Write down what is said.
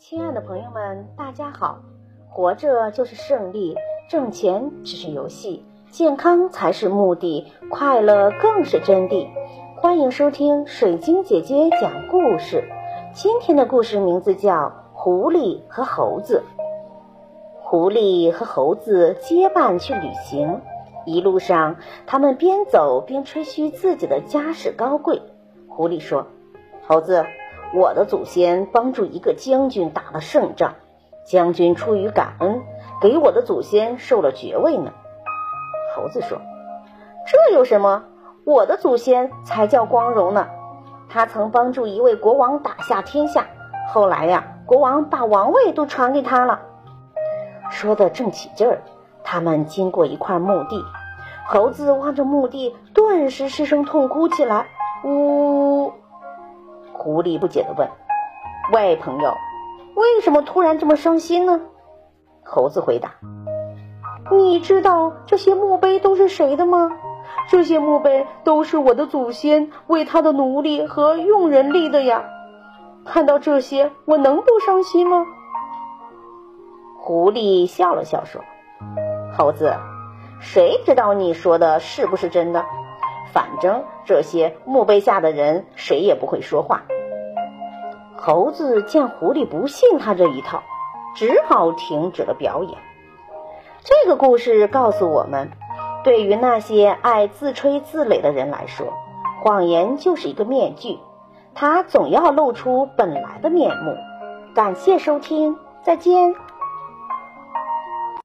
亲爱的朋友们，大家好！活着就是胜利，挣钱只是游戏，健康才是目的，快乐更是真谛。欢迎收听水晶姐姐讲故事。今天的故事名字叫《狐狸和猴子》。狐狸和猴子结伴去旅行，一路上他们边走边吹嘘自己的家世高贵。狐狸说：“猴子。”我的祖先帮助一个将军打了胜仗，将军出于感恩，给我的祖先授了爵位呢。猴子说：“这有什么？我的祖先才叫光荣呢。他曾帮助一位国王打下天下，后来呀，国王把王位都传给他了。”说的正起劲儿，他们经过一块墓地，猴子望着墓地，顿时失声痛哭起来，呜。狐狸不解地问：“喂，朋友，为什么突然这么伤心呢？”猴子回答：“你知道这些墓碑都是谁的吗？这些墓碑都是我的祖先为他的奴隶和佣人立的呀！看到这些，我能不伤心吗？”狐狸笑了笑说：“猴子，谁知道你说的是不是真的？”反正这些墓碑下的人谁也不会说话。猴子见狐狸不信他这一套，只好停止了表演。这个故事告诉我们，对于那些爱自吹自擂的人来说，谎言就是一个面具，它总要露出本来的面目。感谢收听，再见。